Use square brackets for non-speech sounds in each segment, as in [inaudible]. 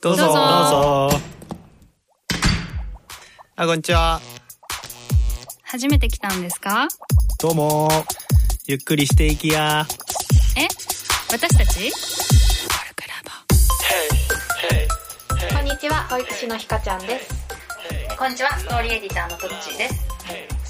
どうぞ。どうぞ。どうぞ。あこんにちは。初めて来たんですか？どうも。ゆっくりしていきや。え？私たち？こんにちは。保育士のひかちゃんです。こんにちは。ストーリーエディターのトッチーです。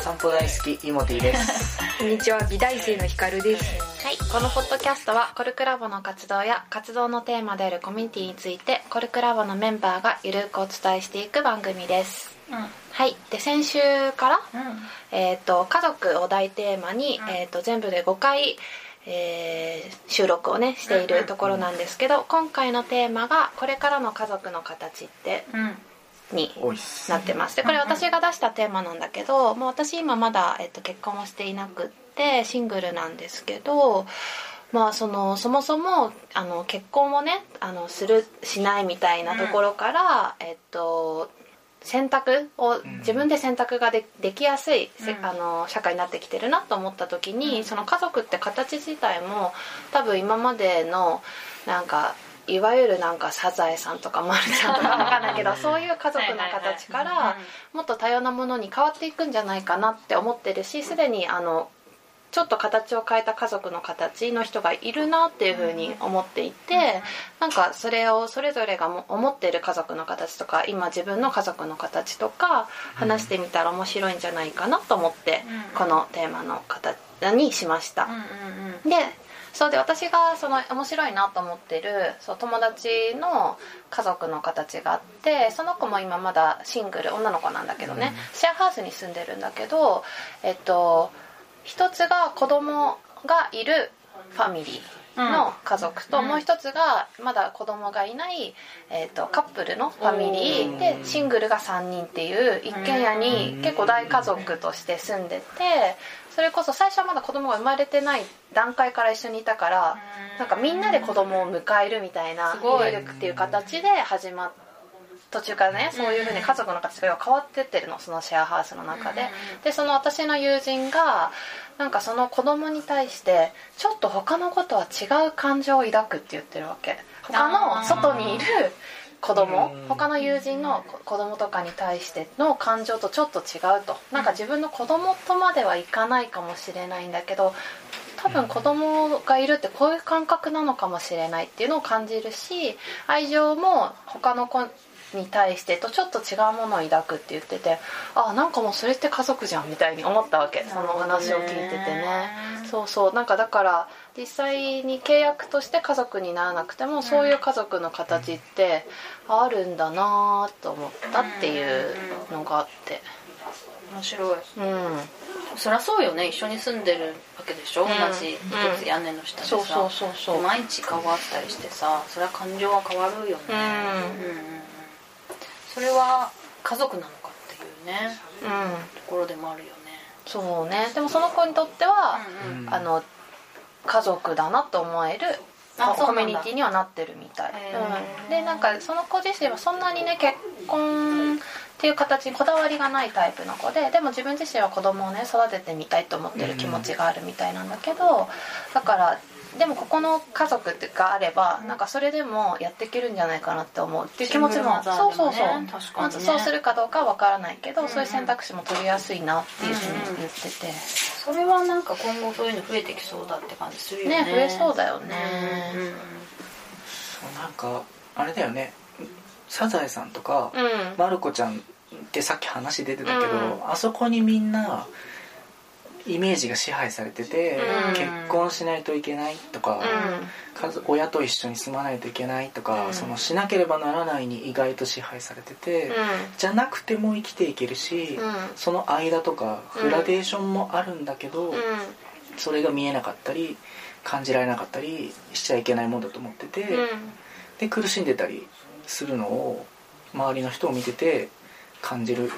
散歩大好きイモティです。[laughs] こんにちは。美大生のひかるです。はいこのポッドキャストはコルクラボの活動や活動のテーマであるコミュニティについてコルクラボのメンバーがゆるくお伝えしていく番組です。うん。はい。で先週から、うん。えー、と家族を大テーマに、うん。えー、と全部で5回、えー収録をねしているところなんですけど、今回のテーマが「これからの家族の形ってうん」になってます。でこれ私が出したテーマなんだけど、もう私今まだ、えっと、結婚をしていなくってシングルなんですけどまあそのそもそもあの結婚をねあのするしないみたいなところから、えっと選択をん。自分で選択がでできやすい、せうん。あの社会になってきてるなと思った時に、その家族って形自体も多分今までのなんかいわゆるなんかサザエさんとかマルちゃんとか [laughs] わかんないけどそういう家族の形からはいもっと多様なものに変わっていくんじゃないかなって思ってるしすでにあのちょっと形を変えた家族の形の人がいるなっていうふうに思っていてなんかそれをそれぞれがも思ってる家族の形とか今自分の家族の形とか話してみたら面白いんじゃないかなと思ってうん。このテーマの形にしました。でそうで私がその面白いなと思ってるそう友達の家族の形があってその子も今まだシングル女の子なんだけどね、シェアハウスに住んでるんだけどえっと一つが子供がいるファミリーの家族と、うん。もう一つがまだ子供がいない、えっとカップルのファミリーでシングルが3人っていう一軒家に結構大家族として住んでてそれこそ最初はまだ子供が生まれてない段階から一緒にいたからなんかみんなで子供を迎えるみたいな入れるっていう形で始まっ途中からねそういうふうに家族の形が変わってってるのそのシェアハウスの中で。でその私の友人がなんかその子供に対してちょっと他の子とは違う感情を抱くって言ってるわけ。他の外にいる子供うん。他の友人の子供とかに対しての感情とちょっと違うと。なんか自分の子供とまではいかないかもしれないんだけど多分子供がいるってこういう感覚なのかもしれないっていうのを感じるし愛情も他の子に対してとちょっと違うものを抱くって言っててあなんかもうそれって家族じゃんみたいに思ったわけ。その話を聞いててね。そうそう。なんかだから実際に契約として家族にならなくてもそういう家族の形ってあるんだなと思ったっていうのがあって。面白い。うん。そりゃそうよね。一緒に住んでるわけでしょ、ん。同じ一つ屋根の下でさ、そうそうそうそう。で毎日顔あったりしてさそれは感情は変わるよね、うんうんうん。うんそれは家族なのかっていうねうん。ところでもあるよね。そうね。でもその子にとっては、うん。うんあの家族だなと思えるコミュニティにはなってるみたい、うん、でなんかその子自身はそんなにね結婚っていう形にこだわりがないタイプの子ででも自分自身は子供をね育ててみたいと思ってる気持ちがあるみたいなんだけどだからでもここの家族ってがあればなんかそれでもやっていけるんじゃないかなって思う。っていう気持ちもマザーでもそうそうそう、ね確かにね。まずそうするかどうかは分からないけど、うん。そういう選択肢も取りやすいなっていうふうに言ってて。それはなんか今後そういうの増えてきそうだって感じするよね。ね増えそうだよね。うんうん。うんそうなんかあれだよね。サザエさんとか、うん。まる子ちゃんってさっき話出てたけど、うん。あそこにみんなイメージが支配されてて、うん。結婚しないといけないとか、家族親と一緒に住まないといけないとか、うん。そのしなければならないに意外と支配されてて、うん。じゃなくても生きていけるし、うん。その間とかグラデーションもあるんだけど、うん。それが見えなかったり感じられなかったりしちゃいけないもんだと思ってて、で苦しんでたりするのを周りの人を見てて感じる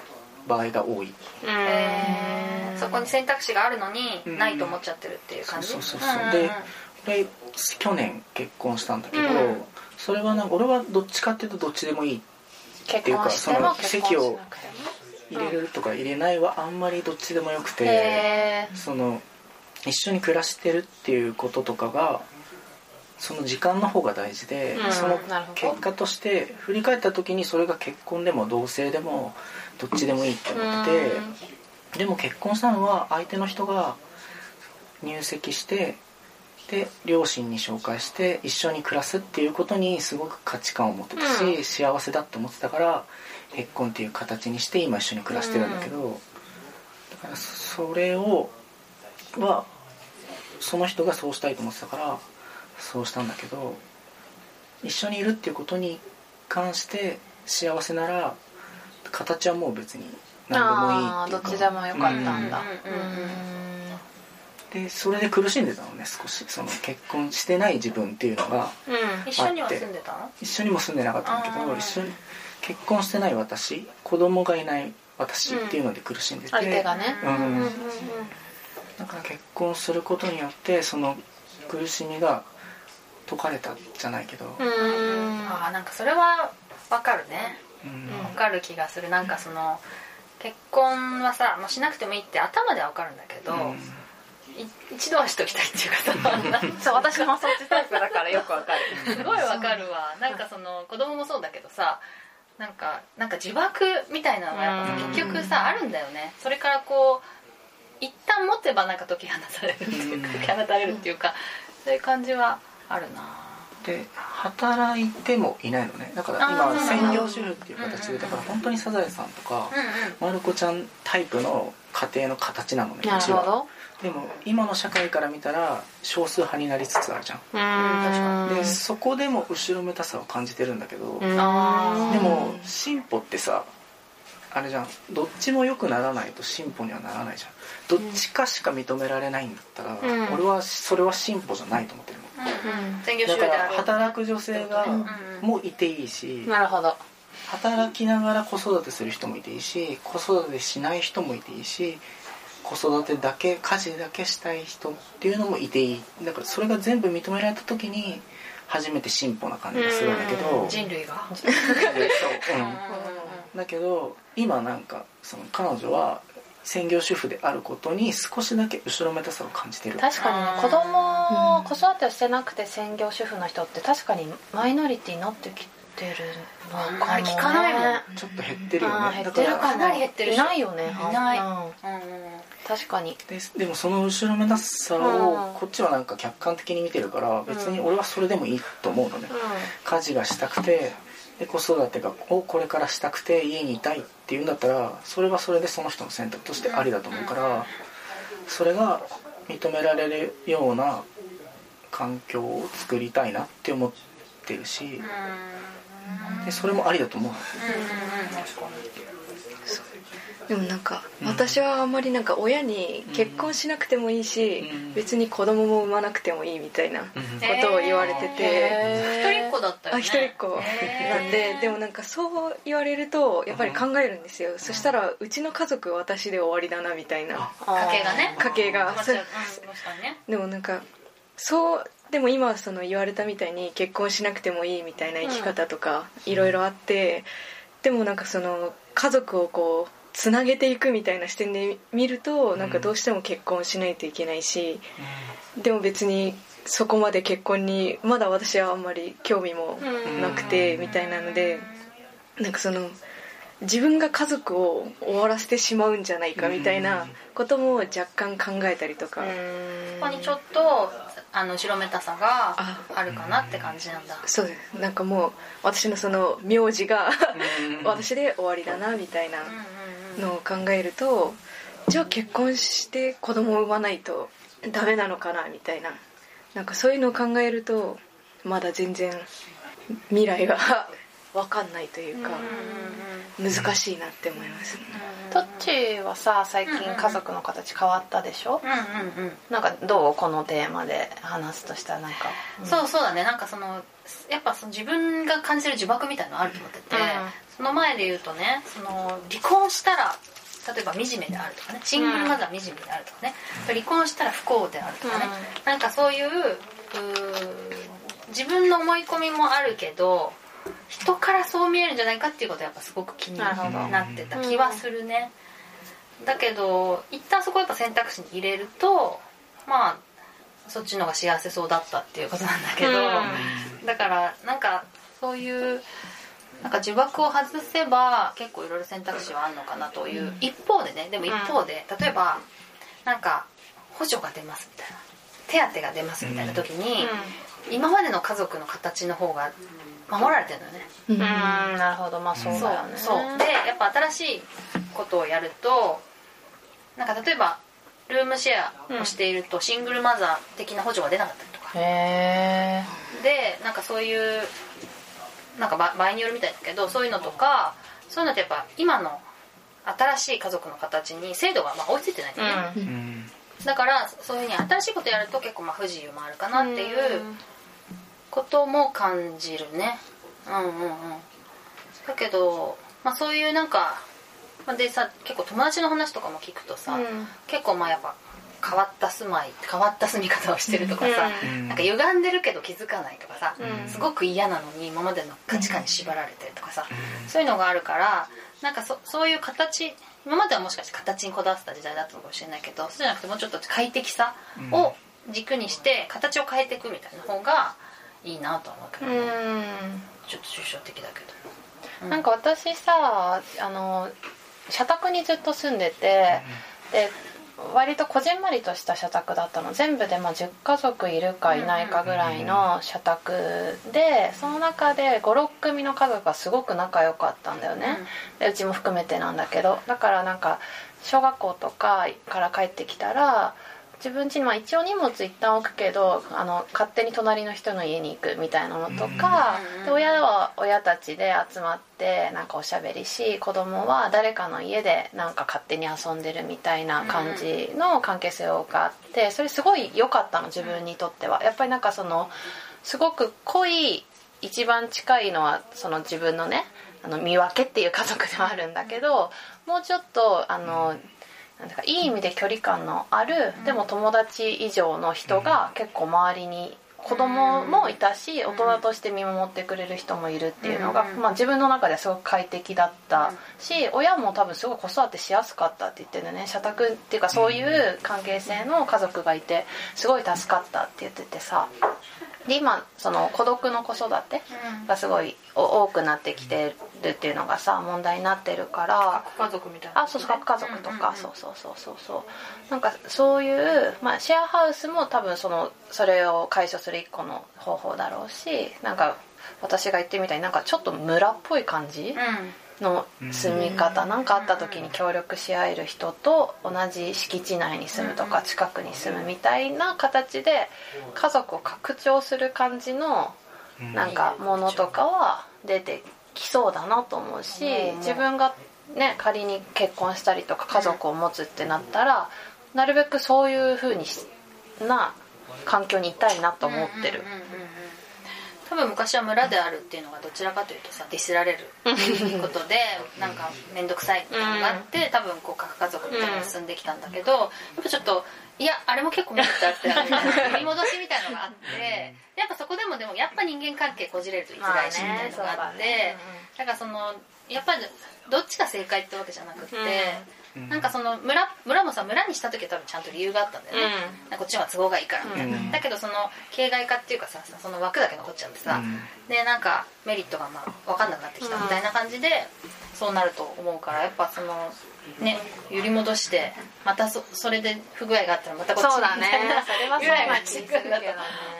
場合が多い。えーそこに選択肢があるのにうん。ないと思っちゃってるっていう感じ？そうそうそうそう。でで去年結婚したんだけど、うん。それはなんか俺はどっちかっていうとどっちでもいい結婚しても結婚しなくても？入れるとか入れないはあんまりどっちでもよくて、へその一緒に暮らしてるっていうこととかがその時間の方が大事で、うん。その結果として振り返った時にそれが結婚でも同棲でもどっちでもいいって思ってて、でも結婚したのは相手の人が入籍してで両親に紹介して一緒に暮らすっていうことにすごく価値観を持ってたし、うん。幸せだって思ってたから結婚っていう形にして今一緒に暮らしてるんだけど、だからそれをはその人がそうしたいと思ってたからそうしたんだけど一緒にいるっていうことに関して幸せなら形はもう別に何でもいいっていうか。ああどっちでもよかったんだ。でそれで苦しんでたのね少し。その結婚してない自分っていうのが。うん。一緒には住んでた？の一緒にも住んでなかったんだけど一緒に結婚してない私子供がいない私っていうので苦しんでて、相手がね。うん。うんうんうんだから結婚することによってその苦しみが解かれたじゃないけど、うん。ああなんかそれはわかるね。うん。わかる気がする。なんかその結婚はさ、まあ、しなくてもいいって頭ではわかるんだけど、い一度はしときたいっていうかさそう私もそっちタイプだからよくわかる。すごいわかるわ。なんかその子供もそうだけどさなんかなんか呪縛みたいなのがやっぱさうん。結局さあるんだよね。それからこう一旦持てばなんか解き放たれるっていうかうん。解き放たれるっていうかそういう感じはあるなで働いてもいないのね。だからあ今ー専業主婦っていう形でだから本当にサザエさんとかまる子ちゃんタイプの家庭の形なのねうちはなるほど。でも今の社会から見たら少数派になりつつあるじゃん。うん。でそこでも後ろめたさを感じてるんだけど、でも進歩ってさあれじゃん。どっちも良くならないと進歩にはならないじゃん。どっちかしか認められないんだったら、うん。俺はそれは進歩じゃないと思ってるのだから働く女性がうんもいていいしなるほど。働きながら子育てする人もいていいし子育てしない人もいていいし子育てだけ家事だけしたい人っていうのもいていい。だからそれが全部認められた時に初めて進歩な感じがするんだけど人類が。うん。だけど今なんかその彼女は専業主婦であることに少しだけ後ろめたさを感じてる。確かにね子供子育てをしてなくて専業主婦の人って確かにマイノリティになってきてるのかも、ね、聞かないもん。ちょっと減ってるよね。減ってるかな。り減ってる。しいないよねいないうん。うんうん。確かに。ででもその後ろめたさうん。をこっちはなんか客観的に見てるから別に俺はそれでもいいと思うのね。家事がしたくてで子育てがをこれからしたくて家にいたいっていうんだったらそれはそれでその人の選択としてありだと思うからそれが認められるような環境を作りたいなって思ってるしでそれもありだと思う。のでもなんかうん。私はあんまりなんか親に結婚しなくてもいいし、うん。別に子供も産まなくてもいいみたいなこうん。とを言われてて、へー。一人っ子だったよね。あ一人っ子。なんででもなんかそう言われるとやっぱり考えるんですよ、そしたらうちの家族私で終わりだなみたいな。家計がね。家計が。でもなんかそうでも今その言われたみたいに結婚しなくてもいいみたいな生き方とかいろいろあって、でもなんかその家族をこうつなげていくみたいな視点で見るとなんかどうしても結婚しないといけないし、でも別にそこまで結婚にまだ私はあんまり興味もなくてみたいなのでなんかその自分が家族を終わらせてしまうんじゃないかみたいなことも若干考えたりとか。ここにちょっとあの後ろめたさがあ。あるかなって感じなんだ。そうです。なんかもう私のその名字がうん。[laughs] 私で終わりだなみたいな。うんうんうんのを考えるとじゃあ結婚して子供を産まないとダメなのかなみたいな。なんかそういうのを考えるとまだ全然未来は分かんないというか難しいなって思います。どっちはさ最近家族の形変わったでしょ、うんうんうん。なんかどうこのテーマで話すとしたらなんか、そうそうだね。なんかそのやっぱその自分が感じる呪縛みたいなのあると思ってて、うん。その前で言うとねその離婚したら例えば惨めであるとかねシングルマザー惨めであるとかね、離婚したら不幸であるとかね、なんかそういう自分の思い込みもあるけど人からそう見えるんじゃないかっていうことはやっぱすごく気になってた気はするね、だけど一旦そこをやっぱ選択肢に入れるとまあそっちの方が幸せそうだったっていうことなんだけど、だからなんかそういうなんか呪縛を外せば結構いろいろ選択肢はあるのかなという、一方でねでも一方で、例えばなんか補助が出ますみたいな。手当が出ますみたいな時に、今までの家族の形の方が守られてるのよね。うん。なるほど。まあそうだよね。そう。そう。でやっぱ新しいことをやるとなんか例えばルームシェアをしているとシングルマザー的な補助が出なかったりとか、へえでなんかそういうなんか場場合によるみたいだけどそういうのとかそういうのってやっぱ今の新しい家族の形に制度がまあ追いついてないんだよね、うん。だからそういうふうに新しいことやると結構まあ不自由もあるかなっていうことも感じるね。うんうんうん。だけど、まあ、そういうなんかまあでさ結構友達の話とかも聞くとさ、結構まあやっぱ変わった住まい変わった住み方をしてるとかさ、うん。なんか歪んでるけど気づかないとかさ、うん。すごく嫌なのに今までの価値観に縛られてるとかさ、そういうのがあるからなんかそそういう形今まではもしかして形にこだわってた時代だったのかもしれないけどそうじゃなくてもうちょっと快適さを軸にして形を変えていくみたいな方がいいなとは思うけど、ね。ちょっと抽象的だけど、なんか私さあの社宅にずっと住んでてで割とこじんまりとした社宅だったの。全部でまあ10家族いるかいないかぐらいの社宅でその中で56組の家族がすごく仲良かったんだよね、でうちも含めてなんだけど。だからなんか小学校とかから帰ってきたら自分家にまあ一応荷物一旦置くけどあの勝手に隣の人の家に行くみたいなのとか、うんで親は親たちで集まってなんかおしゃべりし子供は誰かの家でなんか勝手に遊んでるみたいな感じの関係性があってそれすごい良かったの自分にとっては。やっぱりなんかそのすごく濃い一番近いのはその自分のねあの見分けっていう家族ではあるんだけどもうちょっとあのていうかいい意味で距離感のあるでも友達以上の人が結構周りに子供もいたし大人として見守ってくれる人もいるっていうのが、まあ、自分の中ではすごく快適だったし親も多分すごい子育てしやすかったって言ってるね。社宅っていうかそういう関係性の家族がいてすごい助かったって言っててさ。で今その孤独の子育てがすごいお多くなってきてるっていうのがさ問題になってるから。核家族みたいなあそうそう核家族とか、うんうんうんそうそうそうそうそう。なんかそういう、まあ、シェアハウスも多分そのそれを解消する一個の方法だろうしなんか私が言ってみたいになんかちょっと村っぽい感じの住み方なんかあった時に協力し合える人と同じ敷地内に住むとか近くに住むみたいな形で家族を拡張する感じのなんかものとかは出てきそうだなと思うし自分がね仮に結婚したりとか家族を持つってなったらなるべくそういう風にしな環境にいたいなと思ってる。うんうんうんうん多分昔は村であるっていうのがどちらかというとさディスられる [laughs] ことでなんか面倒くさいみたいなのがあって多分こう核家族みたいなのが進んできたんだけどやっぱちょっといやあれも結構メリットあって [laughs] 振り戻しみたいなのがあって。やっぱそこでもでもやっぱ人間関係こじれると生きづらいしみたいなのがあって。だからそのやっぱりどっちが正解ってわけじゃなくって、なんかその村村もさ村にした時は多分ちゃんと理由があったんだよね、なんかこっちは都合がいいからみたいな、うん。だけどその形骸化っていうかさその枠だけ残っちゃってさ、うん。でなんかメリットがまあ分かんなくなってきたみたいな感じで、そうなると思うからやっぱそのね揺り戻してまたそそれで不具合があったらまたこっちそうだね。[laughs] ぐ [laughs] らいながしてくるんだと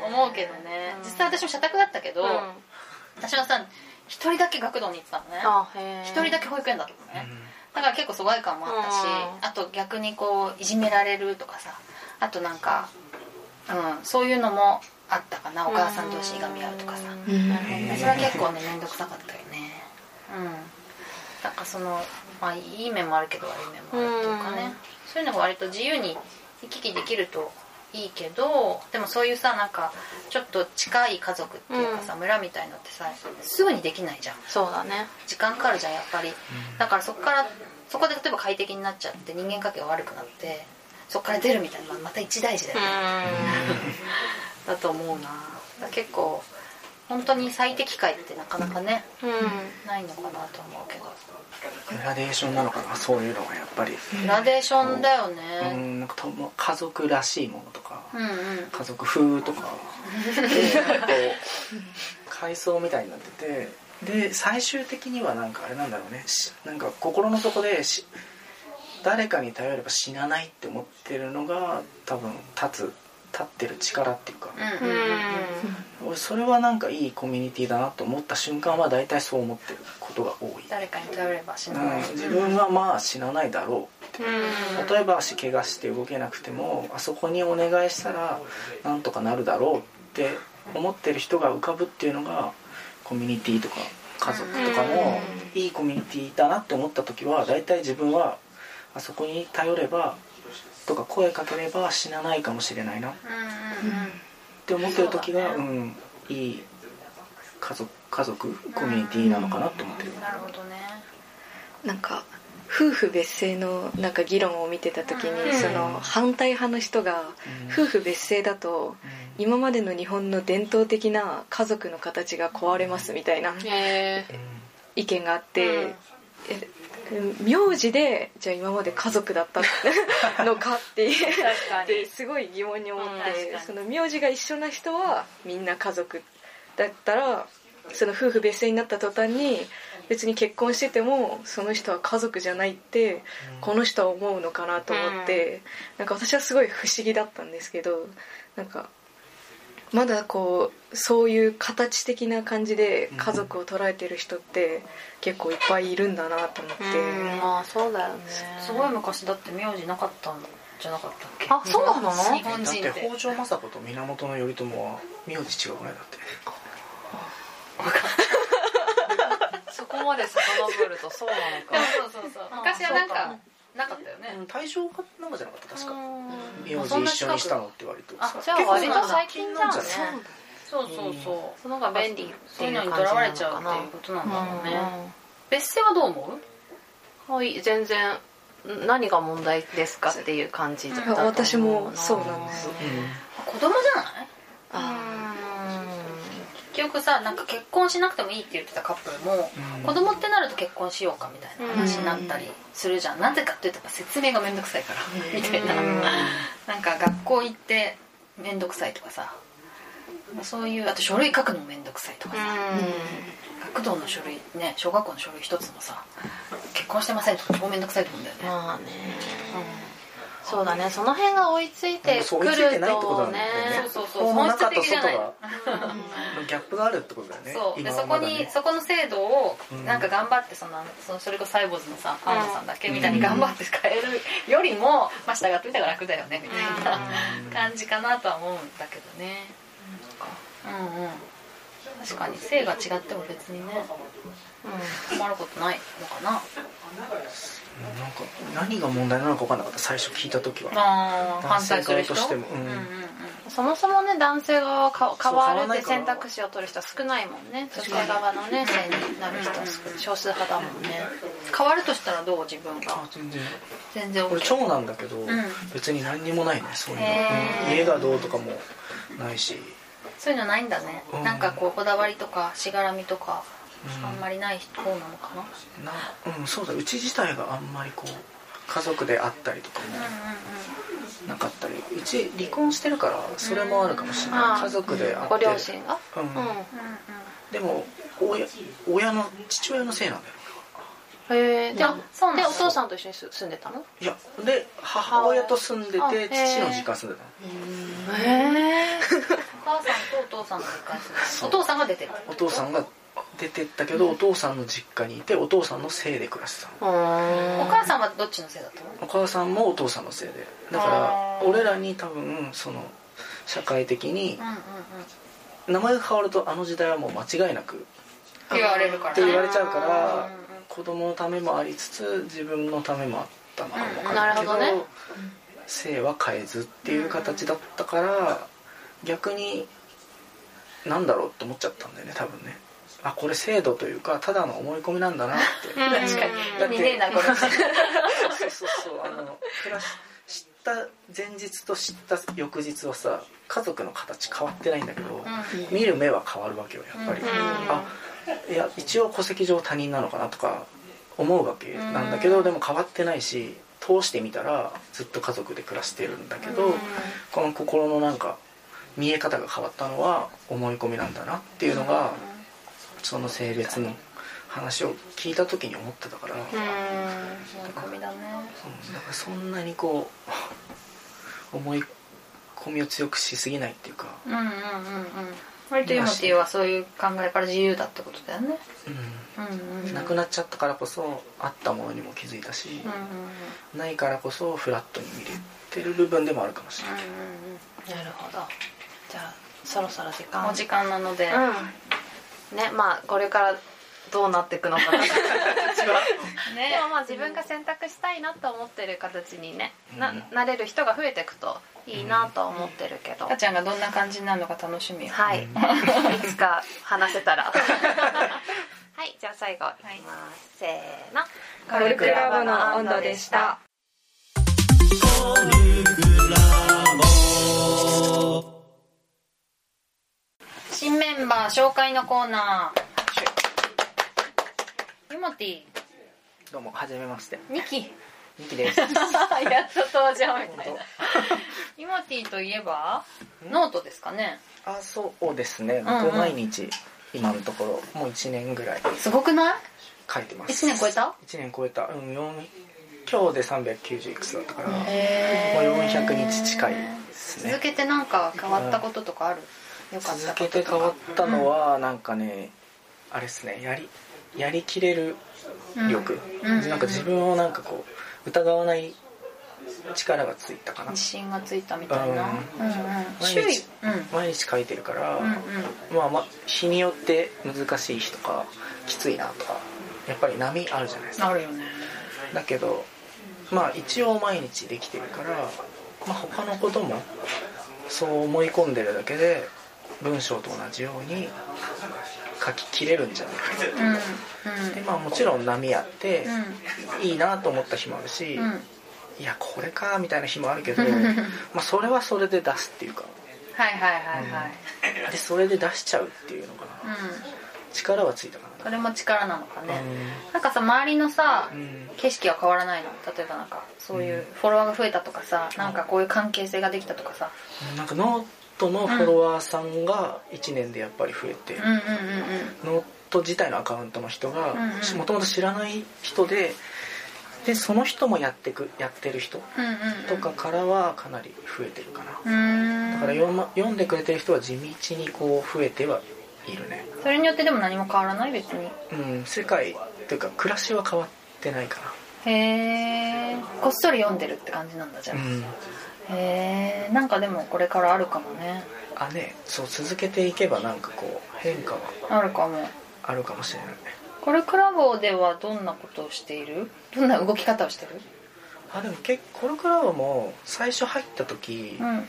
思うけどね、実際私も社宅だったけど、うん。私はさ一人だけ学童に行ってたのね。一人だけ保育園だったのね、だから結構疎外感もあったし、うん。あと逆にこういじめられるとかさあとなんか、うん、そういうのもあったかな。お母さん同士いがみ合うとかさ、うん。それは結構ね面倒くさかったよね。うん。なんかそのまあいい面もあるけど悪い面もあるっていうかね、うん。そういうのが割と自由に行き来できるといいけどでもそういうさなんかちょっと近い家族っていうかさ、村みたいのってさすぐにできないじゃん。そうだね。時間かかるじゃんやっぱり。だからそこからそこで例えば快適になっちゃって人間関係が悪くなってそこから出るみたいなのはまた一大事だよね、[laughs] だと思うな。結構本当に最適解ってなかなかねうん。ないのかなと思うけど。グラデーションなのかな？そういうのがやっぱり。グラデーションだようねんなんかとも家族らしいものとかうんうん。家族風とかでこう階層みたいになっててで最終的にはなんかあれなんだろうね。しなんか心の底でし誰かに頼れば死なないって思ってるのが多分立つ立ってる力っていうか、うんうんうん俺それはなんかいいコミュニティだなと思った瞬間は大体そう思ってることが多い、誰かに頼れば死なない。うん、自分はまあ死なないだろうって。例えば足怪我して動けなくてもあそこにお願いしたらなんとかなるだろうって思ってる人が浮かぶっていうのがコミュニティとか家族とかのいいコミュニティだなって思った時は大体自分はあそこに頼ればとか声かければ死なないかもしれないな。って思ってる時がう、ん、いい家族家族コミュニティなのかなって思ってる。なるほどね。なんか夫婦別姓のなんか議論を見てた時に、うん。その反対派の人が、うん。夫婦別姓だと今までの日本の伝統的な家族の形が壊れますみたいな意見があって、うん。え名字でじゃあ今まで家族だったのかっていう確かってすごい疑問に思っうん確てかに。その名字が一緒な人はみんな家族だったらその夫婦別姓になった途端に別に結婚しててもその人は家族じゃないってこの人は思うのかなと思ってなんか私はすごい不思議だったんですけどなんかまだこうそういう形的な感じで家族を捉えてる人って結構いっぱいいるんだなと思って。まあそうだよね。すごい昔だって名字なかったんじゃなかったっけ？あそうなの？日本だってて北条政子と源頼朝は名字違くないだって。[laughs] そこまで遡るとそうなの [laughs] でもそうそうそう。あ昔はなんかなかったよね。大正かなんかじゃなかった確か。名うん字一緒にしたのって割とあじゃあ割と最近じゃんねそうそうそう。その方が便利ってそういうのにとらわれちゃうっていうことなんだろうねうん。別姓はどう思う？はい全然何が問題ですかっていう感じだった私もそうなん。です子供じゃない？あ結局さなんか結婚しなくてもいいって言ってたカップルも、うん。子供ってなると結婚しようかみたいな話になったりするじゃん、なぜかっていうとやっぱ説明が面倒くさいから、みたいな、うん。なんか学校行って面倒くさいとかさ。そういうあと書類書くのも面倒くさいとかさ、学童の書類ね小学校の書類一つもさ結婚してませんとか超面倒くさいと思うんだよね、まあねそうだね。その辺が追いついてそうくる追いついてないってことねんだよね。そうそうそう本質的じゃない。外がギャップがあるってことだよね。そう。でそこに、ねそこの制度をうん。なんか頑張ってそのそのそれこそサイボーズのさ安野さんだっけみたいに頑張って変えるよりもまあ従ってみたら楽だよねみたいな感じかなとは思うんだけどね。うんうん。確かに性が違っても別にね困ることないのかななんか何が問題なのか分かんなかった最初聞いた時は。反対する人？男性側としても。うんうんうん。うんそもそもね男性側はか変わるって選択肢を取る人は少ないもんね。女性側のね性になる人は少数派だもんね。変わるとしたらどう自分が？あ全然。全然。OK 俺長男だけど、ん。別に何にもないねそういうの、うん。家がどうとかもないし。そういうのないんだね、うん。なんかこうこだわりとかしがらみとか、うんあん。まりない方なのかななうんそうだうち自体があんまりこう家族であったりとかもなかったりうち離婚してるからそれもあるかもしれない、うん。家族であってご両親が？うん。うん。でも親親の父親のせいなんだよ。へえででお父さんと一緒に住住んでたの？いやで母親と住んでてー。父の実家住んでたの。へえお母さんとお父さんの実家に住んでるそう。お父さんが出てるお父さんが出てったけどお父さんの実家にいてお父さんのせいで暮らしてたの。お母さんはどっちのせいだったの？お母さんもお父さんのせいで。だから俺らに多分その社会的に名前が変わるとあの時代はもう間違いなくって言われるから。って言われちゃうから子供のためもありつつ自分のためもあったのかも分うんかるけど,、なるほどね。性は変えずっていう形だったから逆になんだろうって思っちゃったんだよね多分ねあこれ制度というかただの思い込みなんだなって。確かに。だって意味ねえなこれ。[laughs] そうそうそうそう。あの暮らしった前日と知った翌日はさ家族の形変わってないんだけど、うん。見る目は変わるわけよやっぱり、うん。あいや一応戸籍上他人なのかなとか思うわけなんだけど、うん。でも変わってないし通してみたらずっと家族で暮らしてるんだけど、うん。この心のなんか見え方が変わったのは思い込みなんだなっていうのが、その性別の話を聞いた時に思ってたから、うん。思い込みだね。だからそんなにこう [laughs] 思い込みを強くしすぎないっていうか、うんうんうんうん。割とユモティはそういう考えから自由だってことだよね。うん。うんうんなくなっちゃったからこそあったものにも気づいたし、うんうんうん。ないからこそフラットに見れてる部分でもあるかもしれない、なるほど。じゃあそろそろ時間。お時間なので、うんねまあこれからどうなっていくのかな。[laughs] でねもまあ自分が選択したいなと思ってる形にね、なうん。なれる人が増えていくといいなとは思ってるけど、かちゃんがどんな感じになるのか楽しみよ。はい、いつか話せたら。[laughs] はい。じゃあ最後いきます、せーの。コルクラボの温度でした。新紹介のコーナー。ユモティどうもはじめまして。ニキ。ミキです。[laughs] やっと登場みたいな。ユモティといえばノートですかね。あそうですね。うんうん。僕毎日今のところもう1年ぐらい。すごくない？書いてます。1年超えた？1年超えた。うん4今日で390いくつだったから、へもう400日近いですね。続けてなんか変わったこととかある、よかった続けて変わったのはなんかね、あれですねやりやりきれる力、うん。なんか自分をなんかこう疑わない力がついたかな。自信がついたみたいな、うん。うんうん、毎日うん。毎日書いてるから、うんうん。まあまあ日によって難しい日とかきついなとかやっぱり波あるじゃないですか。あるよね。だけどまあ一応毎日できてるから、まあ、他のこともそう思い込んでるだけで文章と同じように書ききれるんじゃないかうんうん。でまあもちろん波あって、いいなと思った日もあるし、うん。うんいやこれかみたいな日もあるけど [laughs] まあそれはそれで出すっていうか。はいはいはいはい、でそれで出しちゃうっていうのかな、うん。力はついたかな。それも力なのかね、うなんかさ周りのさ、ん。景色は変わらないの？例えばなんかそういうフォロワーが増えたとかさ、なんかこういう関係性ができたとかさ。うんなんかノートのフォロワーさんが1年でやっぱり増えて、ノート自体のアカウントの人がもともと知らない人ででその人もやってくやってる人とかからはかなり増えてるかな、だから読,、ま、読んでくれてる人は地道にこう増えてはいるね。それによってでも何も変わらない別に。うん世界というか暮らしは変わってないかへえこっそり読んでるって感じなんだじゃあ、なうんへえんかでもこれからあるかもね。あねそう続けていけばなんかこう変化はあるかも。あるかもしれない。ねこれクラボではどんなことをしている？どんな動き方をしてる？あでも結構コルクラブも最初入った時うん。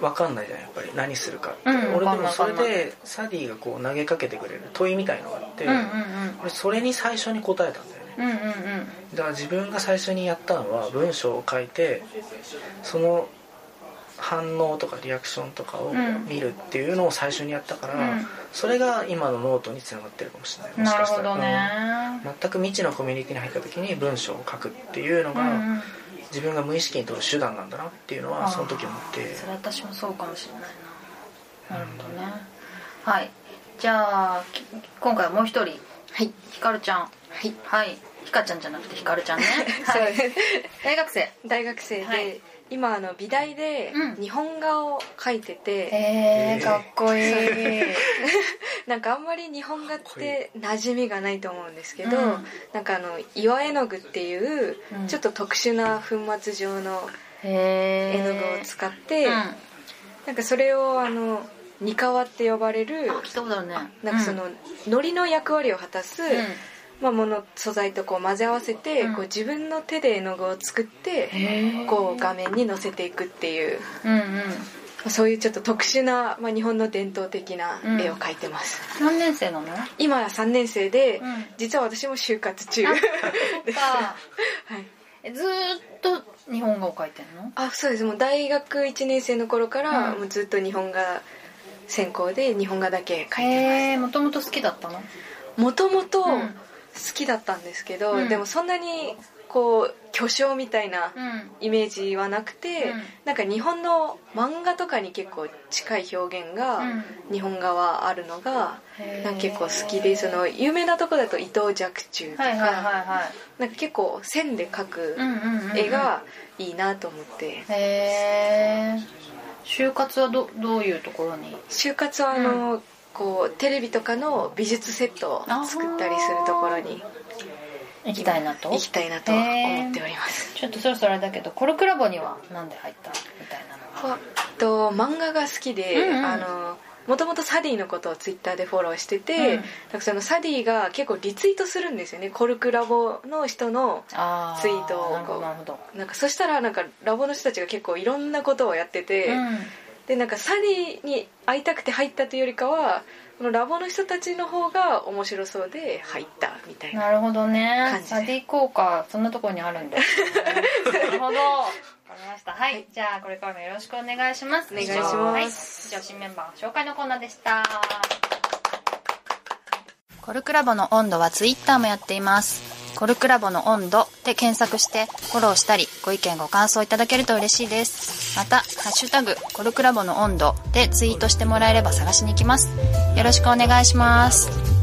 わかんないじゃんやっぱり。何するかって、うん俺でもそれでサディがこう投げかけてくれる問いみたいのがあって、うんうん俺それに最初に答えたんうんうんうん。うんだから自分が最初にやったのは文章を書いてその反応とかリアクションとかをうん。見るっていうのを最初にやったから、うん。それが今のノートにつながってるかもしれない。もしかしたら。なるほどねうん。全く未知のコミュニティに入った時に文章を書くっていうのが、うんうん。自分が無意識に取る手段なんだなっていうのはその時思って。それ私もそうかもしれないな。なるほどね。はい。じゃあき今回はもう一人はい。ひかるちゃん。はい。はい。ひかちゃんじゃなくてひかるちゃんね。[laughs] そうはいです。大学生。大学生で、はい。今あの美大でうん。日本画を描いてて、えー、かっこいい。[laughs] なんかあんまり日本画って馴染みがないと思うんですけど、うん。なんかあの岩絵の具っていううん。ちょっと特殊な粉末状のへ絵の具を使って、うん。なんかそれをあのニカワって呼ばれるあ聞いたことあるね。なんかその糊の役割を果たす、うん。まあ、もの素材とこう混ぜ合わせて、うん。こう自分の手で絵の具を作って、へこう画面に載せていくっていう。うんうん。そういうちょっと特殊な、まあ、日本の伝統的な絵を描いてます、何年生なの？今は3年生で、うん。実は私も就活中。あです [laughs] はい。えずーっと日本語を書いてんの？あそうです。もう大学1年生の頃から、うん。もうずっと日本画専攻で日本画だけ書いてへえもともと好きだったの？ますもともと好うんきだったんですけど、うん。でもそんなにこう巨匠みたいなうん。イメージはなくて、うん。なんか日本の漫画とかに結構近い表現がうん。日本画はあるのが、なんか結構好きでその有名なとこだと伊藤若冲とか、なんか結構線で描く絵がいいなと思って、へえ就活はどどういうところに？就活はあの、こうテレビとかの美術セットを作ったりするところに行きたいなと？行きたいなとは思っております、ちょっとそろそろあれだけどコルクラボにはなんで入ったみたいなのは？はと漫画が好きで、うんうん。あのもともとサディのことをツイッターでフォローしてて、うん。そのサディが結構リツイートするんですよね。コルクラボの人のあツイートをなんかそしたらなんかラボの人たちが結構いろんなことをやってて、うん。でなんかサディに会いたくて入ったというよりかはこのラボの人たちの方が面白そうで入ったみたいななるほどね。サディ効果そんなところにあるんだ。なるほど。わ [laughs] かりましたはい、はいじゃあこれからもよろしくお願いしますお願いしますはい以上新メンバーの紹介のコーナーでしたコルクラボの温度はツイッターもやっています。コルクラボの温度で検索してフォローしたりご意見ご感想いただけると嬉しいです。また、ハッシュタグコルクラボの温度でツイートしてもらえれば探しに行きます。よろしくお願いします。